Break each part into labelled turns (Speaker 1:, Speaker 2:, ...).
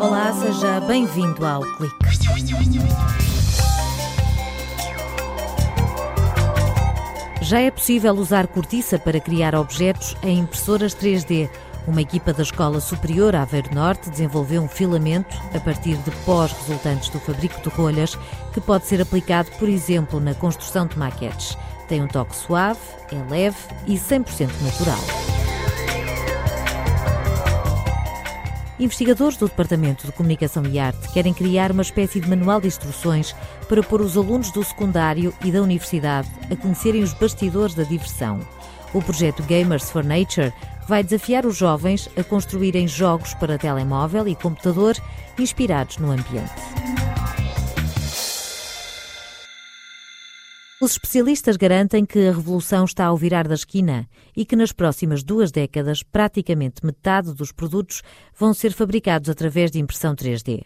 Speaker 1: Olá, seja bem-vindo ao Clique. Já é possível usar cortiça para criar objetos em impressoras 3D. Uma equipa da Escola Superior Aveiro Norte desenvolveu um filamento a partir de pós resultantes do fabrico de rolhas que pode ser aplicado, por exemplo, na construção de maquetes. Tem um toque suave, é leve e 100% natural. Investigadores do Departamento de Comunicação e Arte querem criar uma espécie de manual de instruções para pôr os alunos do secundário e da universidade a conhecerem os bastidores da diversão. O projeto Gamers for Nature vai desafiar os jovens a construírem jogos para telemóvel e computador inspirados no ambiente. Os especialistas garantem que a revolução está ao virar da esquina e que nas próximas duas décadas praticamente metade dos produtos vão ser fabricados através de impressão 3D.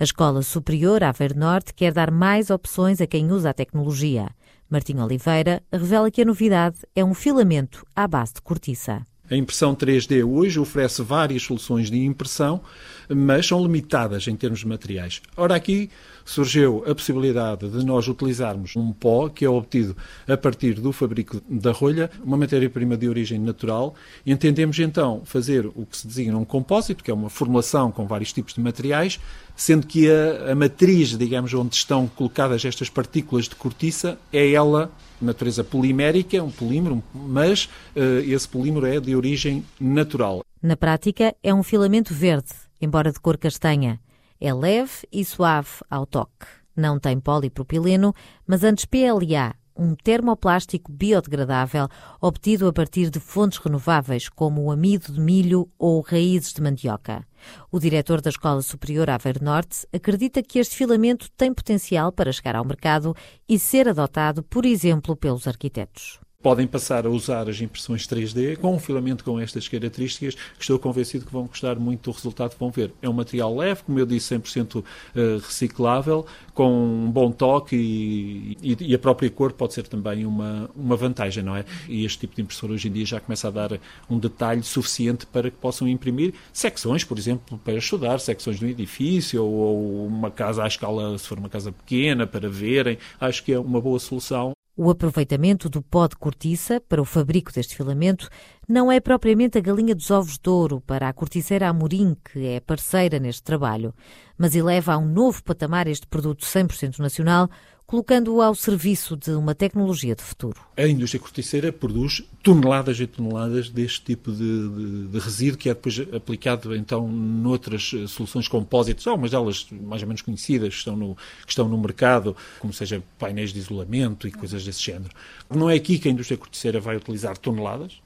Speaker 1: A Escola Superior Aveiro Norte quer dar mais opções a quem usa a tecnologia. Martim Oliveira revela que a novidade é um filamento à base de cortiça.
Speaker 2: A impressão 3D hoje oferece várias soluções de impressão, mas são limitadas em termos de materiais. Ora, aqui surgiu a possibilidade de nós utilizarmos um pó que é obtido a partir do fabrico da rolha, uma matéria-prima de origem natural. Entendemos então fazer o que se designa um compósito, que é uma formulação com vários tipos de materiais, sendo que a, a matriz, digamos, onde estão colocadas estas partículas de cortiça, é ela natureza polimérica, um polímero, mas uh, esse polímero é de origem natural.
Speaker 1: Na prática, é um filamento verde, embora de cor castanha. É leve e suave ao toque. Não tem polipropileno, mas antes PLA, um termoplástico biodegradável obtido a partir de fontes renováveis, como o amido de milho ou raízes de mandioca. O diretor da Escola Superior Aveiro Norte acredita que este filamento tem potencial para chegar ao mercado e ser adotado, por exemplo, pelos arquitetos
Speaker 2: podem passar a usar as impressões 3D com um filamento com estas características, que estou convencido que vão gostar muito do resultado que vão ver. É um material leve, como eu disse, 100% eh, reciclável, com um bom toque e, e, e, a própria cor pode ser também uma, uma vantagem, não é? E este tipo de impressora hoje em dia já começa a dar um detalhe suficiente para que possam imprimir secções, por exemplo, para estudar, secções de um edifício ou, ou uma casa à escala, se for uma casa pequena, para verem. Acho que é uma boa solução
Speaker 1: o aproveitamento do pó de cortiça para o fabrico deste filamento não é propriamente a galinha dos ovos de ouro para a corticeira Amorim, que é parceira neste trabalho, mas eleva a um novo patamar este produto 100% nacional, colocando-o ao serviço de uma tecnologia de futuro.
Speaker 2: A indústria corticeira produz toneladas e toneladas deste tipo de, de, de resíduo que é depois aplicado então noutras eh, soluções compósitas, algumas delas mais ou menos conhecidas que estão no, que estão no mercado, como seja painéis de isolamento e coisas desse género. Não é aqui que a indústria corticeira vai utilizar toneladas,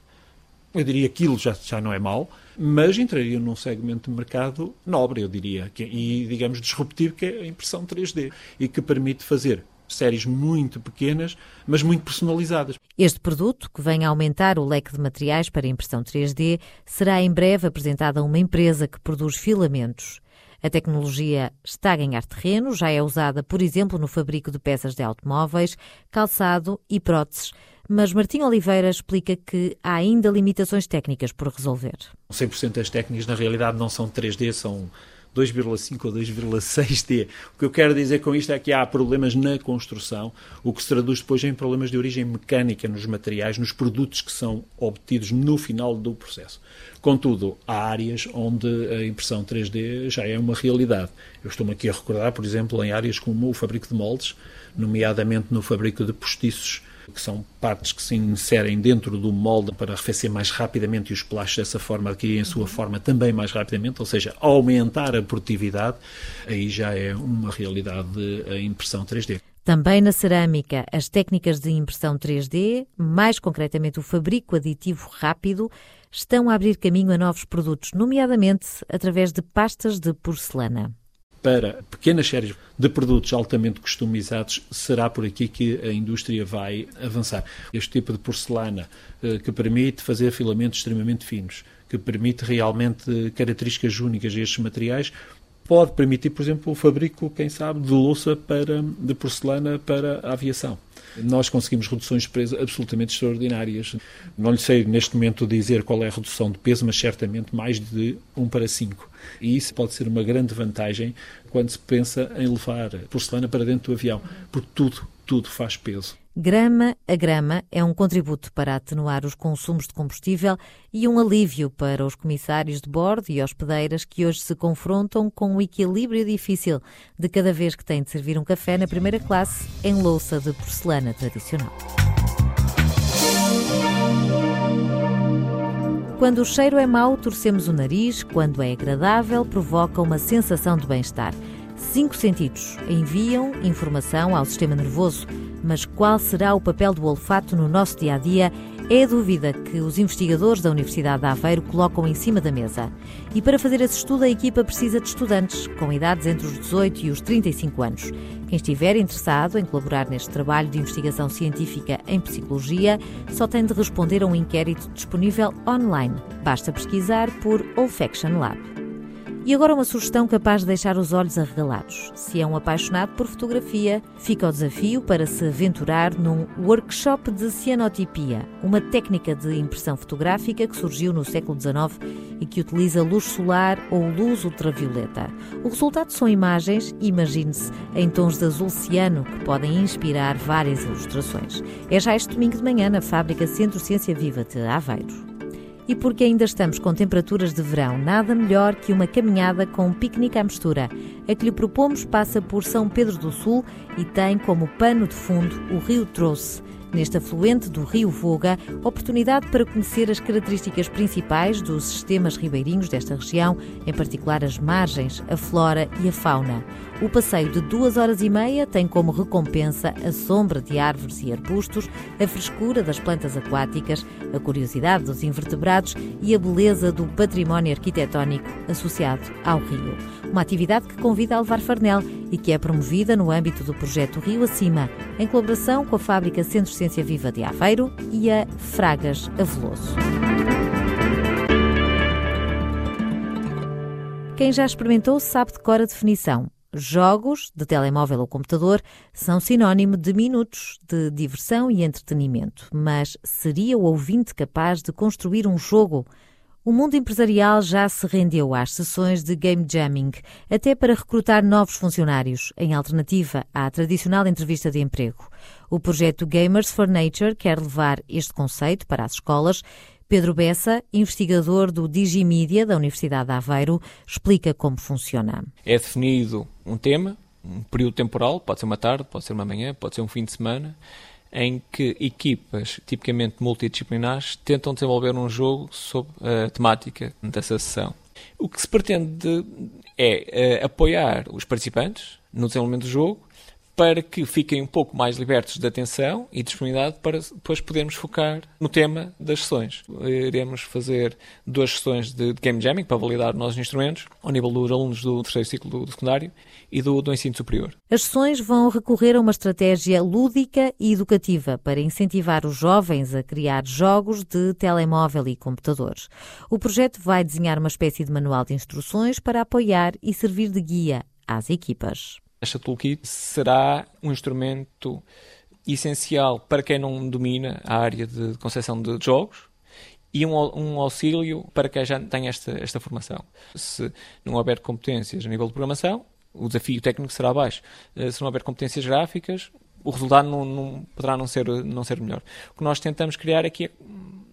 Speaker 2: eu diria que aquilo já, já não é mau, mas entraria num segmento de mercado nobre, eu diria, que, e digamos disruptivo, que é a impressão 3D, e que permite fazer séries muito pequenas, mas muito personalizadas.
Speaker 1: Este produto, que vem a aumentar o leque de materiais para impressão 3D, será em breve apresentado a uma empresa que produz filamentos. A tecnologia está a ganhar terreno, já é usada, por exemplo, no fabrico de peças de automóveis, calçado e próteses mas Martim Oliveira explica que há ainda limitações técnicas por resolver.
Speaker 2: 100% das técnicas na realidade não são 3D, são 2,5 ou 2,6D. O que eu quero dizer com isto é que há problemas na construção, o que se traduz depois em problemas de origem mecânica nos materiais, nos produtos que são obtidos no final do processo. Contudo, há áreas onde a impressão 3D já é uma realidade. Eu estou-me aqui a recordar, por exemplo, em áreas como o fabrico de moldes, nomeadamente no fabrico de postiços que são partes que se inserem dentro do molde para arrefecer mais rapidamente e os plásticos dessa forma adquirem a sua forma também mais rapidamente, ou seja, aumentar a produtividade, aí já é uma realidade a impressão 3D.
Speaker 1: Também na cerâmica, as técnicas de impressão 3D, mais concretamente o fabrico aditivo rápido, estão a abrir caminho a novos produtos, nomeadamente através de pastas de porcelana
Speaker 2: para pequenas séries de produtos altamente customizados, será por aqui que a indústria vai avançar. Este tipo de porcelana eh, que permite fazer filamentos extremamente finos, que permite realmente características únicas a estes materiais, pode permitir, por exemplo, o fabrico, quem sabe, de louça para, de porcelana para a aviação. Nós conseguimos reduções de peso absolutamente extraordinárias. Não lhe sei neste momento dizer qual é a redução de peso, mas certamente mais de 1 para 5. E isso pode ser uma grande vantagem quando se pensa em levar porcelana para dentro do avião, porque tudo, tudo faz peso.
Speaker 1: Grama a grama é um contributo para atenuar os consumos de combustível e um alívio para os comissários de bordo e hospedeiras que hoje se confrontam com o equilíbrio difícil de cada vez que têm de servir um café na primeira classe em louça de porcelana tradicional. Quando o cheiro é mau, torcemos o nariz, quando é agradável, provoca uma sensação de bem-estar. Cinco sentidos enviam informação ao sistema nervoso mas qual será o papel do olfato no nosso dia a dia? É a dúvida que os investigadores da Universidade de Aveiro colocam em cima da mesa. E para fazer esse estudo, a equipa precisa de estudantes com idades entre os 18 e os 35 anos. Quem estiver interessado em colaborar neste trabalho de investigação científica em psicologia só tem de responder a um inquérito disponível online. Basta pesquisar por Olfaction Lab. E agora uma sugestão capaz de deixar os olhos arregalados. Se é um apaixonado por fotografia, fica o desafio para se aventurar num workshop de cianotipia, uma técnica de impressão fotográfica que surgiu no século XIX e que utiliza luz solar ou luz ultravioleta. O resultado são imagens, imagine-se, em tons de azul ciano que podem inspirar várias ilustrações. É já este domingo de manhã na fábrica Centro Ciência Viva de Aveiro. E porque ainda estamos com temperaturas de verão, nada melhor que uma caminhada com um piquenique à mistura. A que lhe propomos passa por São Pedro do Sul e tem como pano de fundo o Rio Trouxe neste afluente do Rio Voga, oportunidade para conhecer as características principais dos sistemas ribeirinhos desta região, em particular as margens, a flora e a fauna. O passeio de duas horas e meia tem como recompensa a sombra de árvores e arbustos, a frescura das plantas aquáticas, a curiosidade dos invertebrados e a beleza do património arquitetónico associado ao rio. Uma atividade que convida a levar farnel e que é promovida no âmbito do projeto Rio Acima, em colaboração com a Fábrica Centro Ciência Viva de Aveiro e a Fragas Aveloso. Quem já experimentou sabe de cor a definição. Jogos de telemóvel ou computador são sinónimo de minutos de diversão e entretenimento, mas seria o ouvinte capaz de construir um jogo? O mundo empresarial já se rendeu às sessões de game jamming, até para recrutar novos funcionários, em alternativa à tradicional entrevista de emprego. O projeto Gamers for Nature quer levar este conceito para as escolas. Pedro Bessa, investigador do Digimedia da Universidade de Aveiro, explica como funciona.
Speaker 3: É definido um tema, um período temporal, pode ser uma tarde, pode ser uma manhã, pode ser um fim de semana, em que equipas, tipicamente multidisciplinares, tentam desenvolver um jogo sobre a temática dessa sessão. O que se pretende é uh, apoiar os participantes no desenvolvimento do jogo para que fiquem um pouco mais libertos de atenção e disponibilidade para depois podermos focar no tema das sessões. Iremos fazer duas sessões de, game jamming para validar os nossos instrumentos ao nível dos alunos do terceiro ciclo do, secundário e do, do ensino superior.
Speaker 1: As sessões vão recorrer a uma estratégia lúdica e educativa para incentivar os jovens a criar jogos de telemóvel e computadores. O projeto vai desenhar uma espécie de manual de instruções para apoiar e servir de guia às equipas.
Speaker 3: Esta toolkit será um instrumento essencial para quem não domina a área de concepção de jogos e um, um, auxílio para quem já tem esta, esta formação. Se não houver competências a nível de programação, o desafio técnico será baixo. Eh, se não houver competências gráficas, o resultado não, não, poderá não ser, não ser melhor. O que nós tentamos criar aqui é,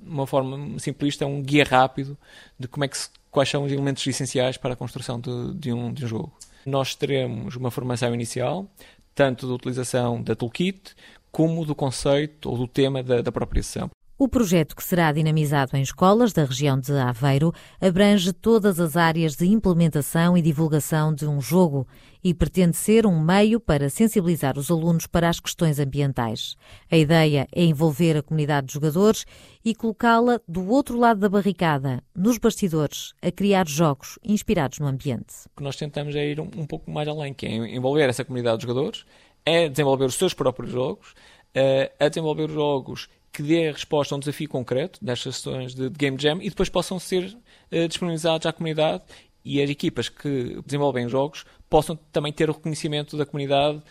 Speaker 3: uma forma simplista, um guia rápido de como é que se, quais são os elementos essenciais para a construção de, de, um, de um jogo nós teremos uma formação inicial, tanto da utilização da toolkit, como do conceito ou do tema da, da própria sessão.
Speaker 1: O projeto, que será dinamizado em escolas da região de Aveiro, abrange todas as áreas de implementação e divulgação de um jogo e pretende ser um meio para sensibilizar os alunos para as questões ambientais. A ideia é envolver a comunidade de jogadores e colocá-la do outro lado da barricada, nos bastidores, a criar jogos inspirados no ambiente.
Speaker 3: O que nós tentamos é ir um, um pouco mais além, que é envolver essa comunidade de jogadores, é desenvolver os seus próprios jogos, é, desenvolver jogos que dê resposta a um desafio concreto destas sessões de, de Game Jam e depois possam ser uh, disponibilizados à comunidade e as equipas que desenvolvem jogos possam também ter o reconhecimento da comunidade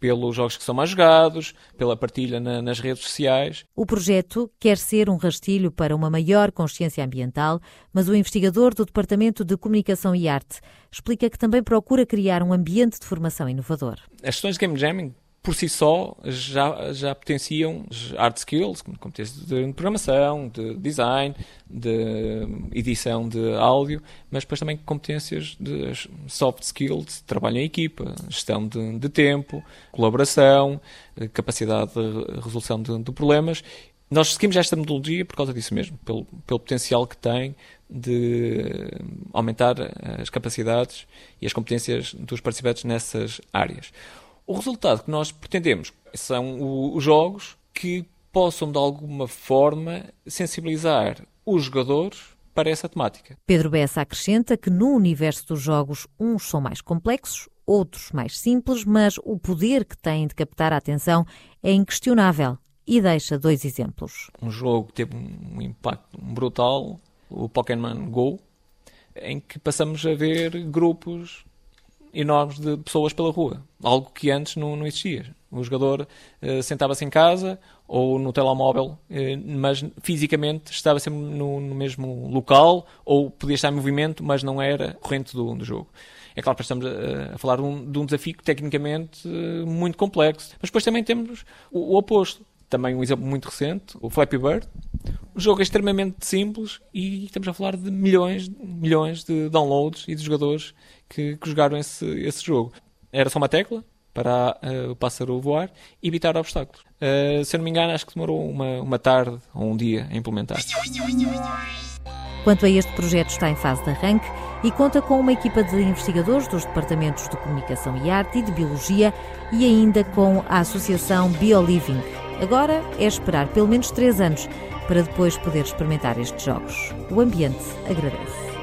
Speaker 3: pelos jogos que são mais jogados, pela partilha na, nas redes sociais.
Speaker 1: O projeto quer ser um rastilho para uma maior consciência ambiental, mas o investigador do Departamento de Comunicação e Arte explica que também procura criar um ambiente de formação inovador.
Speaker 3: As sessões de game jamming por si só já, já potenciam hard skills, como competências de programação, de design, de edição de áudio, mas depois também competências de soft skills, trabalho em equipa, gestão de, de tempo, colaboração, capacidade de resolução de, de, problemas. Nós seguimos esta metodologia por causa disso mesmo, pelo, pelo potencial que tem de aumentar as capacidades e as competências dos participantes nessas áreas. O resultado que nós pretendemos são os jogos que possam, de alguma forma, sensibilizar os jogadores para essa temática.
Speaker 1: Pedro Bessa acrescenta que no universo dos jogos, uns são mais complexos, outros mais simples, mas o poder que têm de captar a atenção é inquestionável. E deixa dois exemplos.
Speaker 3: Um jogo que teve um impacto brutal, o Pokémon Go, em que passamos a ver grupos enormes de pessoas pela rua, algo que antes não, não existia. O jogador uh, sentava-se em casa ou no telemóvel, uh, mas fisicamente estava sempre no, no, mesmo local ou podia estar em movimento, mas não era corrente do, do jogo. É claro que estamos a, a falar de um, de um, desafio tecnicamente uh, muito complexo, mas depois também temos o, o oposto. Também um exemplo muito recente, o Flappy Bird, o jogo é extremamente simples e estamos a falar de milhões, milhões de downloads e de jogadores que, que jogaram esse, esse jogo. Era só uma tecla para uh, o pássaro voar e evitar obstáculos. Uh, se eu não me engano, acho que demorou uma, uma tarde ou um dia a implementar.
Speaker 1: Quanto a este projeto, está em fase de arranque e conta com uma equipa de investigadores dos departamentos de Comunicação e Arte e de Biologia e ainda com a Associação BioLiving. Agora é esperar pelo menos três anos para depois poder experimentar estes jogos. O ambiente agradece.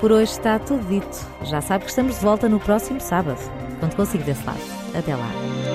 Speaker 1: Por hoje está tudo dito. Já sabe que estamos de volta no próximo sábado, quando consigo desse lado. Até lá.